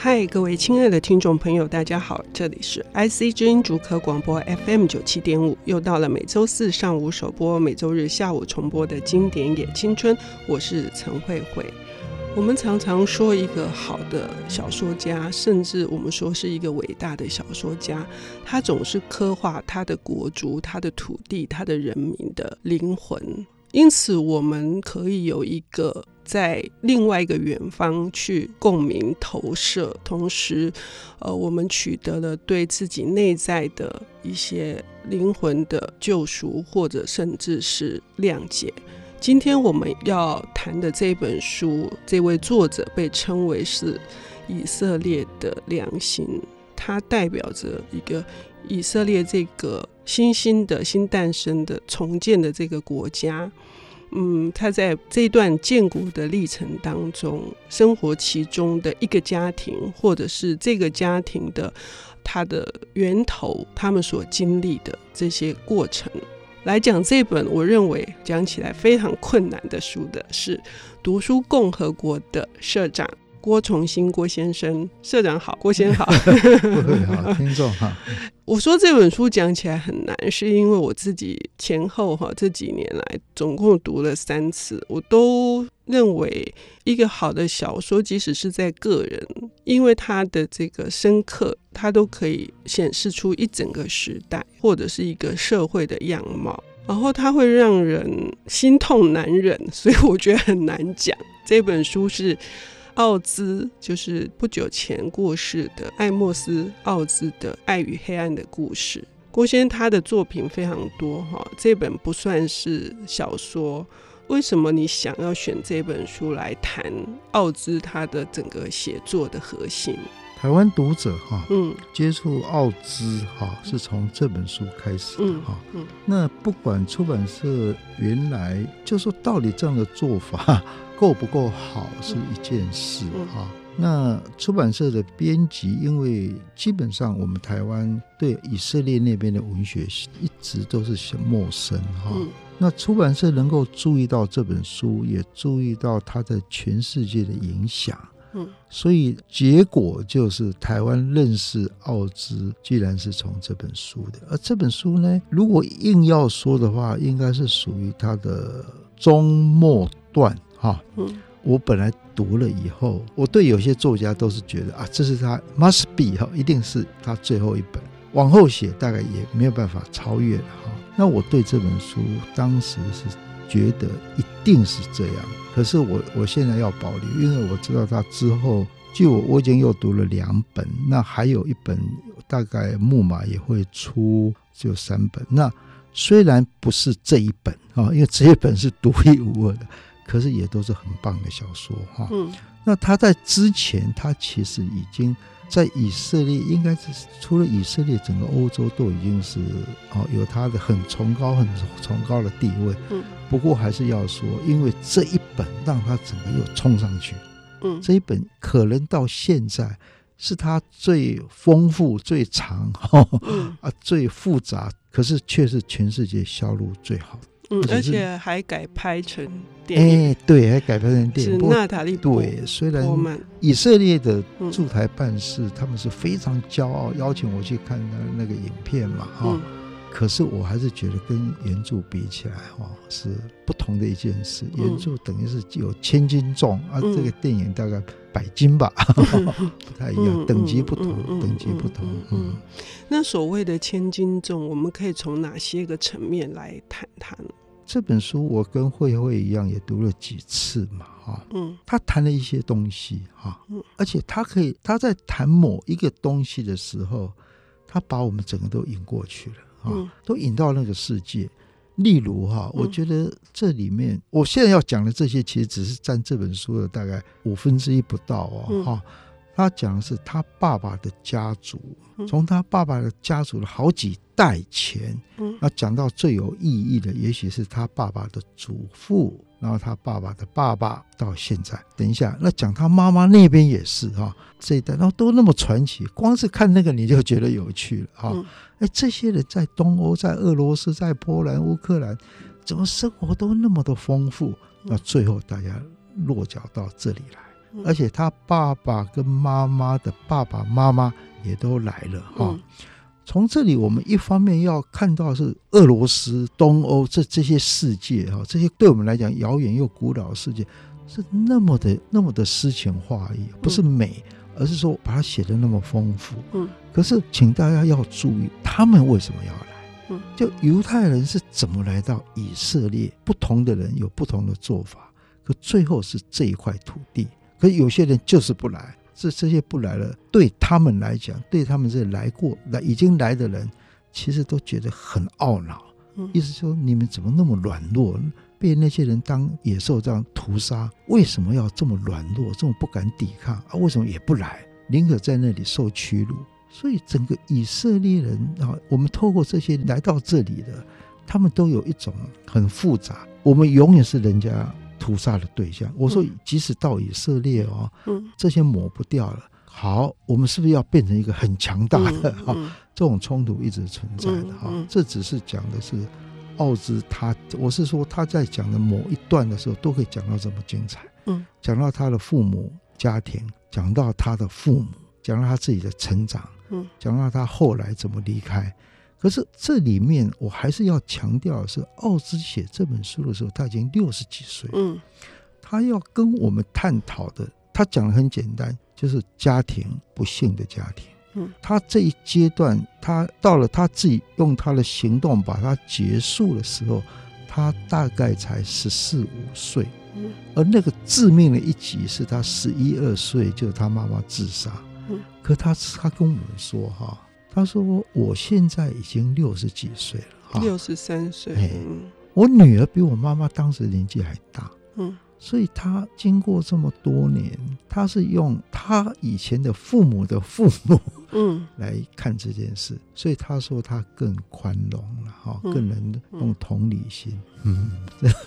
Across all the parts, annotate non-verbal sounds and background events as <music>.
嗨，各位亲爱的听众朋友，大家好，这里是 IC 之音竹科广播 FM 九七点五，又到了每周四上午首播、每周日下午重播的经典也青春，我是陈慧慧。我们常常说一个好的小说家，甚至我们说是一个伟大的小说家，他总是刻画他的国族、他的土地、他的人民的灵魂。因此，我们可以有一个在另外一个远方去共鸣投射，同时，呃，我们取得了对自己内在的一些灵魂的救赎，或者甚至是谅解。今天我们要谈的这本书，这位作者被称为是以色列的良心，它代表着一个以色列这个。新兴的、新诞生的、重建的这个国家，嗯，他在这段建国的历程当中，生活其中的一个家庭，或者是这个家庭的它的源头，他们所经历的这些过程，来讲这本我认为讲起来非常困难的书的是《读书共和国》的社长。郭崇新，郭先生，社长好，郭先生好，<laughs> 好，听众好。<laughs> 我说这本书讲起来很难，是因为我自己前后哈这几年来总共读了三次，我都认为一个好的小说，即使是在个人，因为它的这个深刻，它都可以显示出一整个时代或者是一个社会的样貌，然后它会让人心痛难忍，所以我觉得很难讲。这本书是。奥兹就是不久前过世的艾莫斯·奥兹的《爱与黑暗的故事》。郭先生他的作品非常多哈，这本不算是小说。为什么你想要选这本书来谈奥兹他的整个写作的核心？台湾读者哈，嗯，接触奥兹哈是从这本书开始的哈。嗯，那不管出版社原来就说到底这样的做法。<laughs> 够不够好是一件事哈。那出版社的编辑，因为基本上我们台湾对以色列那边的文学一直都是很陌生哈。那出版社能够注意到这本书，也注意到它在全世界的影响。嗯，所以结果就是台湾认识奥兹，居然是从这本书的。而这本书呢，如果硬要说的话，应该是属于他的中末段。哈，嗯，我本来读了以后，我对有些作家都是觉得啊，这是他 must be 哈，一定是他最后一本，往后写大概也没有办法超越了哈。那我对这本书当时是觉得一定是这样，可是我我现在要保留，因为我知道他之后，就我我已经又读了两本，那还有一本大概木马也会出，就三本。那虽然不是这一本啊，因为这一本是独一无二的。可是也都是很棒的小说哈。嗯，那他在之前，他其实已经在以色列，应该是除了以色列，整个欧洲都已经是哦有它的很崇高、很崇高的地位。嗯，不过还是要说，因为这一本让他整个又冲上去。嗯，这一本可能到现在是他最丰富、最长、哈啊最复杂，可是却是全世界销路最好的。嗯，而且还改拍成电影，哎，对，还改编成电影。是娜塔莉波，对，虽然以色列的驻台办事，他们是非常骄傲，邀请我去看那那个影片嘛，哈。可是我还是觉得跟原著比起来，哈，是不同的一件事。原著等于是有千斤重，啊，这个电影大概百斤吧，<laughs> 不太一样，等级不同，等级不同。嗯，那所谓的千斤重，我们可以从哪些个层面来谈谈？这本书我跟慧慧一样也读了几次嘛，哈，嗯，他谈了一些东西，哈，嗯，而且他可以他在谈某一个东西的时候，他把我们整个都引过去了，啊，都引到那个世界。例如哈，我觉得这里面我现在要讲的这些，其实只是占这本书的大概五分之一不到哦，哈。他讲的是他爸爸的家族，从他爸爸的家族的好几代前，那讲到最有意义的，也许是他爸爸的祖父，然后他爸爸的爸爸到现在。等一下，那讲他妈妈那边也是哈，这一代，然后都那么传奇，光是看那个你就觉得有趣了哈。哎，这些人在东欧，在俄罗斯，在波兰、乌克兰，怎么生活都那么的丰富？那最后大家落脚到这里来。而且他爸爸跟妈妈的爸爸妈妈也都来了哈。从这里，我们一方面要看到是俄罗斯、东欧这这些世界哈，这些对我们来讲遥远又古老的世界，是那么的那么的诗情画意，不是美，而是说把它写的那么丰富。嗯。可是，请大家要注意，他们为什么要来？嗯。就犹太人是怎么来到以色列？不同的人有不同的做法，可最后是这一块土地。可是有些人就是不来，这这些不来了，对他们来讲，对他们这来过来已经来的人，其实都觉得很懊恼。嗯。意思说，你们怎么那么软弱？被那些人当野兽这样屠杀，为什么要这么软弱，这么不敢抵抗啊？为什么也不来，宁可在那里受屈辱？所以整个以色列人啊，我们透过这些来到这里的，他们都有一种很复杂。我们永远是人家屠杀的对象。我说，即使到以色列哦，这些抹不掉了。好，我们是不是要变成一个很强大的哈？这种冲突一直存在的哈。这只是讲的是。奥兹他，我是说他在讲的某一段的时候，都可以讲到这么精彩。嗯，讲到他的父母家庭，讲到他的父母，讲到他自己的成长，嗯，讲到他后来怎么离开。可是这里面我还是要强调的是，奥兹写这本书的时候，他已经六十几岁。嗯，他要跟我们探讨的，他讲的很简单，就是家庭不幸的家庭。他这一阶段，他到了他自己用他的行动把它结束的时候，他大概才十四五岁。而那个致命的一击是他十一二岁，就是他妈妈自杀。可他他跟我们说哈，他说我现在已经六十几岁了，六十三岁。我女儿比我妈妈当时年纪还大。嗯。所以他经过这么多年，他是用他以前的父母的父母，嗯，来看这件事。所以他说他更宽容了，哈，更能用同理心。嗯，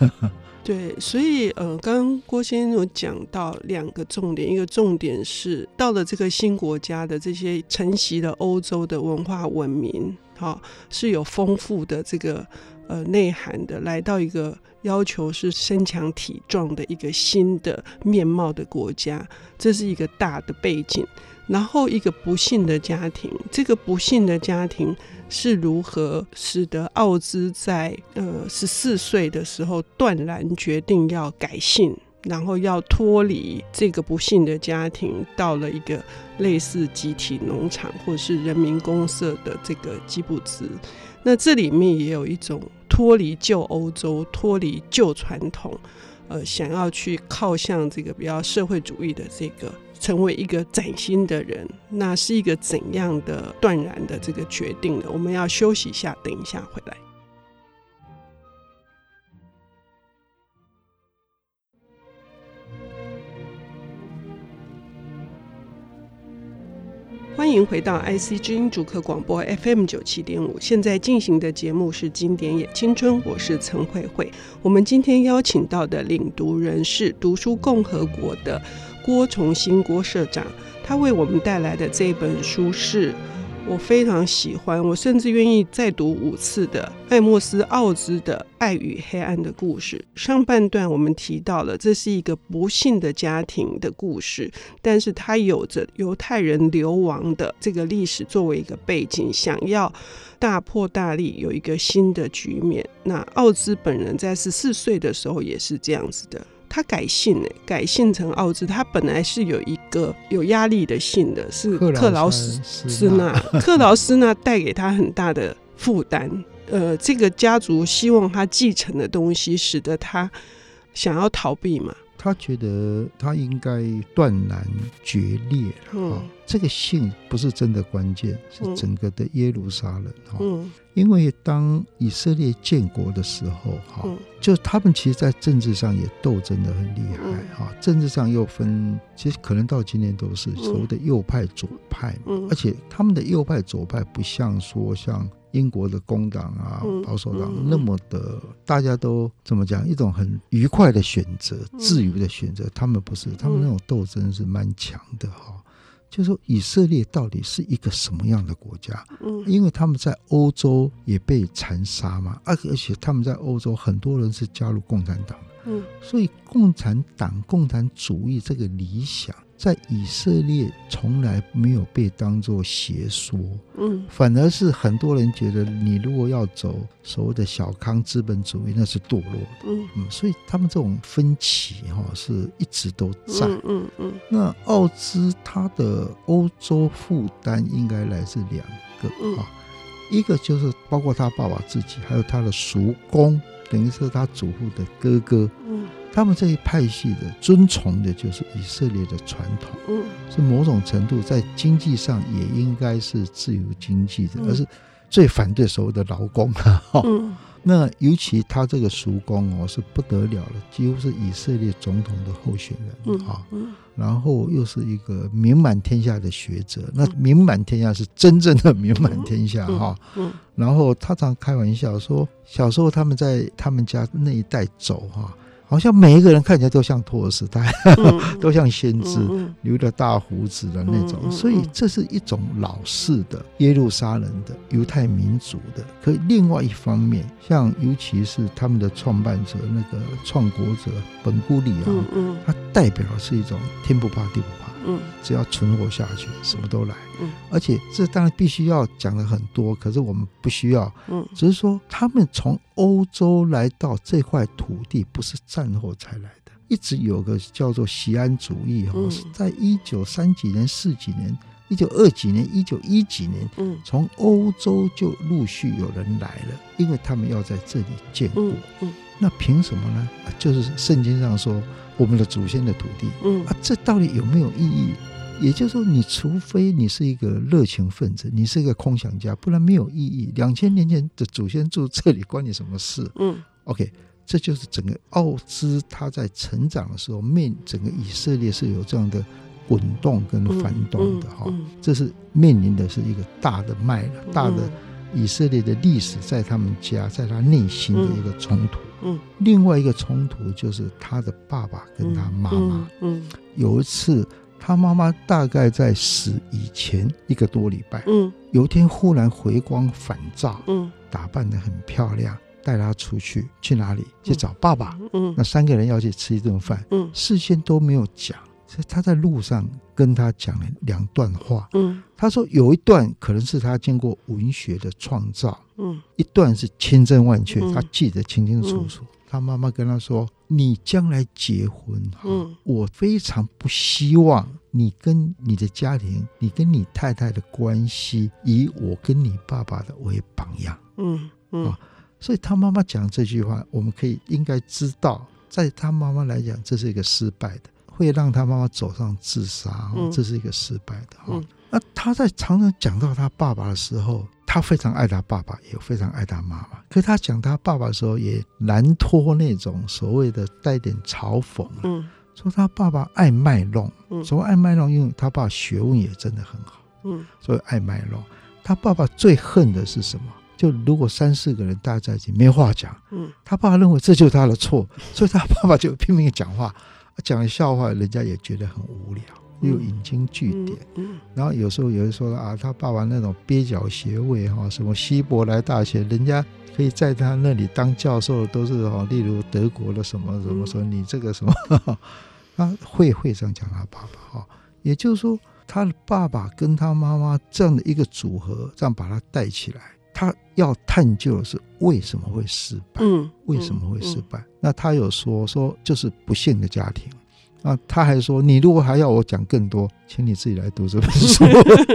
<laughs> 对。所以呃，刚刚郭先生有讲到两个重点，一个重点是到了这个新国家的这些承袭了欧洲的文化文明，哈，是有丰富的这个呃内涵的，来到一个。要求是身强体壮的一个新的面貌的国家，这是一个大的背景。然后一个不幸的家庭，这个不幸的家庭是如何使得奥兹在呃十四岁的时候断然决定要改姓，然后要脱离这个不幸的家庭，到了一个类似集体农场或是人民公社的这个基布兹。那这里面也有一种。脱离旧欧洲，脱离旧传统，呃，想要去靠向这个比较社会主义的这个，成为一个崭新的人，那是一个怎样的断然的这个决定呢？我们要休息一下，等一下回来。欢迎回到 IC 知音主客广播 FM 九七点五，现在进行的节目是《经典也青春》，我是陈慧慧。我们今天邀请到的领读人是读书共和国的郭崇新郭社长，他为我们带来的这本书是。我非常喜欢，我甚至愿意再读五次的爱默斯·奥兹的《爱与黑暗的故事》。上半段我们提到了，这是一个不幸的家庭的故事，但是它有着犹太人流亡的这个历史作为一个背景，想要大破大立，有一个新的局面。那奥兹本人在十四岁的时候也是这样子的。他改姓呢，改姓成奥兹。他本来是有一个有压力的姓的，是克劳斯斯纳。<laughs> 克劳斯纳带给他很大的负担。呃，这个家族希望他继承的东西，使得他想要逃避嘛。他觉得他应该断然决裂了。嗯，这个姓不是真的关键，是整个的耶路撒冷。嗯，因为当以色列建国的时候，哈，就他们其实，在政治上也斗争的很厉害。哈，政治上又分，其实可能到今天都是所谓的右派、左派。嗯，而且他们的右派、左派不像说像。英国的工党啊，保守党那么的，大家都怎么讲？一种很愉快的选择，自由的选择。他们不是，他们那种斗争是蛮强的哈。就是说，以色列到底是一个什么样的国家？因为他们在欧洲也被残杀嘛，而而且他们在欧洲很多人是加入共产党的。嗯，所以共产党、共产主义这个理想。在以色列从来没有被当作邪说，嗯，反而是很多人觉得你如果要走所谓的小康资本主义，那是堕落的，嗯。嗯，所以他们这种分歧哈是一直都在，嗯嗯，嗯。那奥兹他的欧洲负担应该来自两个啊，一个就是包括他爸爸自己，还有他的叔公，等于是他祖父的哥哥，嗯。他们这一派系的遵从的就是以色列的传统，嗯，是某种程度在经济上也应该是自由经济的，而是最反对所谓的劳工啊，嗯。那尤其他这个叔公哦，是不得了了，几乎是以色列总统的候选人啊，然后又是一个名满天下的学者，那名满天下是真正的名满天下哈，然后他常开玩笑说，小时候他们在他们家那一带走哈。好像每一个人看起来都像托尔斯泰，嗯、<laughs> 都像先知，嗯、留着大胡子的那种，嗯、所以这是一种老式的耶路撒冷的犹太民族的。可另外一方面，像尤其是他们的创办者那个创国者本古里啊，他代表的是一种天不怕地不怕。嗯，只要存活下去，什么都来。嗯，而且这当然必须要讲的很多，可是我们不需要。嗯，只是说他们从欧洲来到这块土地，不是战后才来的，一直有个叫做西安主义哈，是在一九三几年、四几年、一九二几年、一九一几年，嗯，从欧洲就陆续有人来了，因为他们要在这里建国。嗯，那凭什么呢？就是圣经上说。我们的祖先的土地，嗯啊，这到底有没有意义？也就是说，你除非你是一个热情分子，你是一个空想家，不然没有意义。两千年前的祖先住这里，关你什么事？嗯，OK，这就是整个奥兹他在成长的时候，面整个以色列是有这样的滚动跟翻动的哈。这是面临的是一个大的脉了，大的以色列的历史在他们家，在他内心的一个冲突。嗯，另外一个冲突就是他的爸爸跟他妈妈。嗯，有一次他妈妈大概在死以前一个多礼拜，嗯，有一天忽然回光返照，嗯，打扮得很漂亮，带他出去，去哪里？去找爸爸。嗯，那三个人要去吃一顿饭，嗯，事先都没有讲。所以他在路上跟他讲了两段话。嗯，他说有一段可能是他经过文学的创造。嗯，一段是千真万确，他记得清清楚楚。他妈妈跟他说：“你将来结婚，嗯，我非常不希望你跟你的家庭，你跟你太太的关系以我跟你爸爸的为榜样。”嗯嗯，啊，所以他妈妈讲这句话，我们可以应该知道，在他妈妈来讲，这是一个失败的。会让他妈妈走上自杀，这是一个失败的哈。那他在常常讲到他爸爸的时候，他非常爱他爸爸，也非常爱他妈妈。可是他讲他爸爸的时候，也难脱那种所谓的带点嘲讽，嗯，说他爸爸爱卖弄，所谓爱卖弄，因为他爸学问也真的很好，嗯，所以爱卖弄。他爸爸最恨的是什么？就如果三四个人大家在一起没话讲，嗯，他爸爸认为这就是他的错，所以他爸爸就拼命讲话。讲笑话，人家也觉得很无聊，又引经据典。嗯然后有时候有人说啊，他爸爸那种蹩脚学位哈，什么希伯来大学，人家可以在他那里当教授，都是哈，例如德国的什么什么说你这个什么，他 <laughs> 会会这样讲他爸爸哈。也就是说，他的爸爸跟他妈妈这样的一个组合，这样把他带起来。他要探究的是为什么会失败？嗯，为什么会失败？嗯嗯、那他有说说就是不幸的家庭啊。他还说，你如果还要我讲更多，请你自己来读这本书。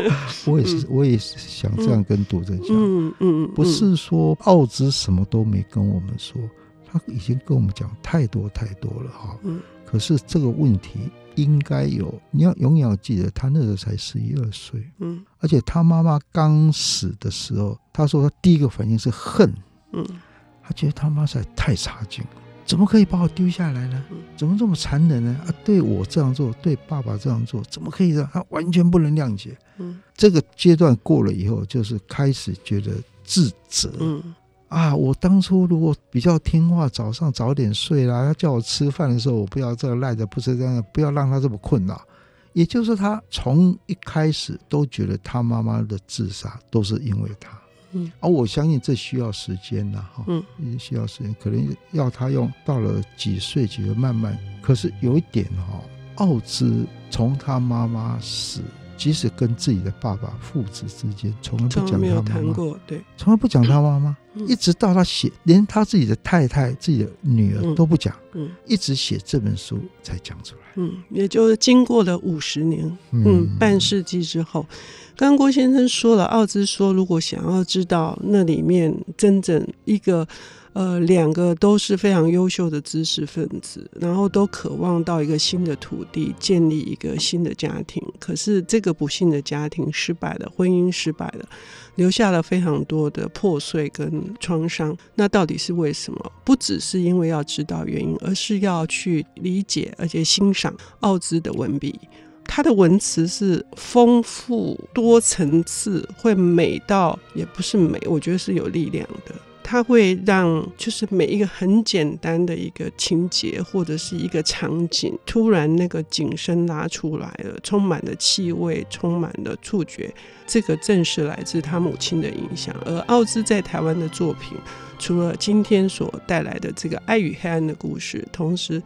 <laughs> 我也是，我也是想这样跟读者讲。嗯嗯，不是说奥兹什么都没跟我们说，他已经跟我们讲太多太多了哈。嗯，可是这个问题。应该有，你要永远要记得，他那时候才十一二岁，嗯，而且他妈妈刚死的时候，他说他第一个反应是恨，嗯，他觉得他妈实在太差劲，怎么可以把我丢下来呢？怎么这么残忍呢？啊，对我这样做，对爸爸这样做，怎么可以让他完全不能谅解，嗯，这个阶段过了以后，就是开始觉得自责，嗯。啊！我当初如果比较听话，早上早点睡啦，他叫我吃饭的时候，我不要这个赖着不吃，这样不要让他这么困扰。也就是他从一开始都觉得他妈妈的自杀都是因为他，嗯，而、啊、我相信这需要时间呐，哈，嗯，也需要时间，可能要他用到了几岁几岁慢慢。可是有一点哈，奥兹从他妈妈死。即使跟自己的爸爸父子之间从来不讲他妈妈，对，从来不讲他妈妈，一直到他写，连他自己的太太、自己的女儿都不讲，嗯，一直写这本书才讲出来，嗯，也就是经过了五十年，嗯，半世纪之后，刚刚郭先生说了，奥兹说，如果想要知道那里面真正一个。呃，两个都是非常优秀的知识分子，然后都渴望到一个新的土地，建立一个新的家庭。可是这个不幸的家庭失败了，婚姻失败了，留下了非常多的破碎跟创伤。那到底是为什么？不只是因为要知道原因，而是要去理解而且欣赏奥兹的文笔。他的文词是丰富多层次，会美到也不是美，我觉得是有力量的。它会让就是每一个很简单的一个情节或者是一个场景，突然那个景深拉出来了，充满了气味，充满了触觉。这个正是来自他母亲的影响。而奥兹在台湾的作品，除了今天所带来的这个《爱与黑暗的故事》，同时，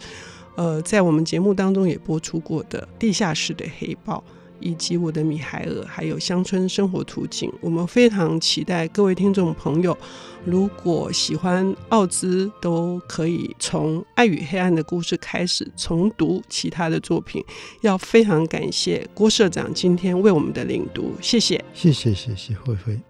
呃，在我们节目当中也播出过的《地下室的黑豹》。以及我的米海尔，还有乡村生活图景，我们非常期待各位听众朋友，如果喜欢奥兹，都可以从《爱与黑暗的故事》开始重读其他的作品。要非常感谢郭社长今天为我们的领读，谢谢，谢谢，谢谢慧慧。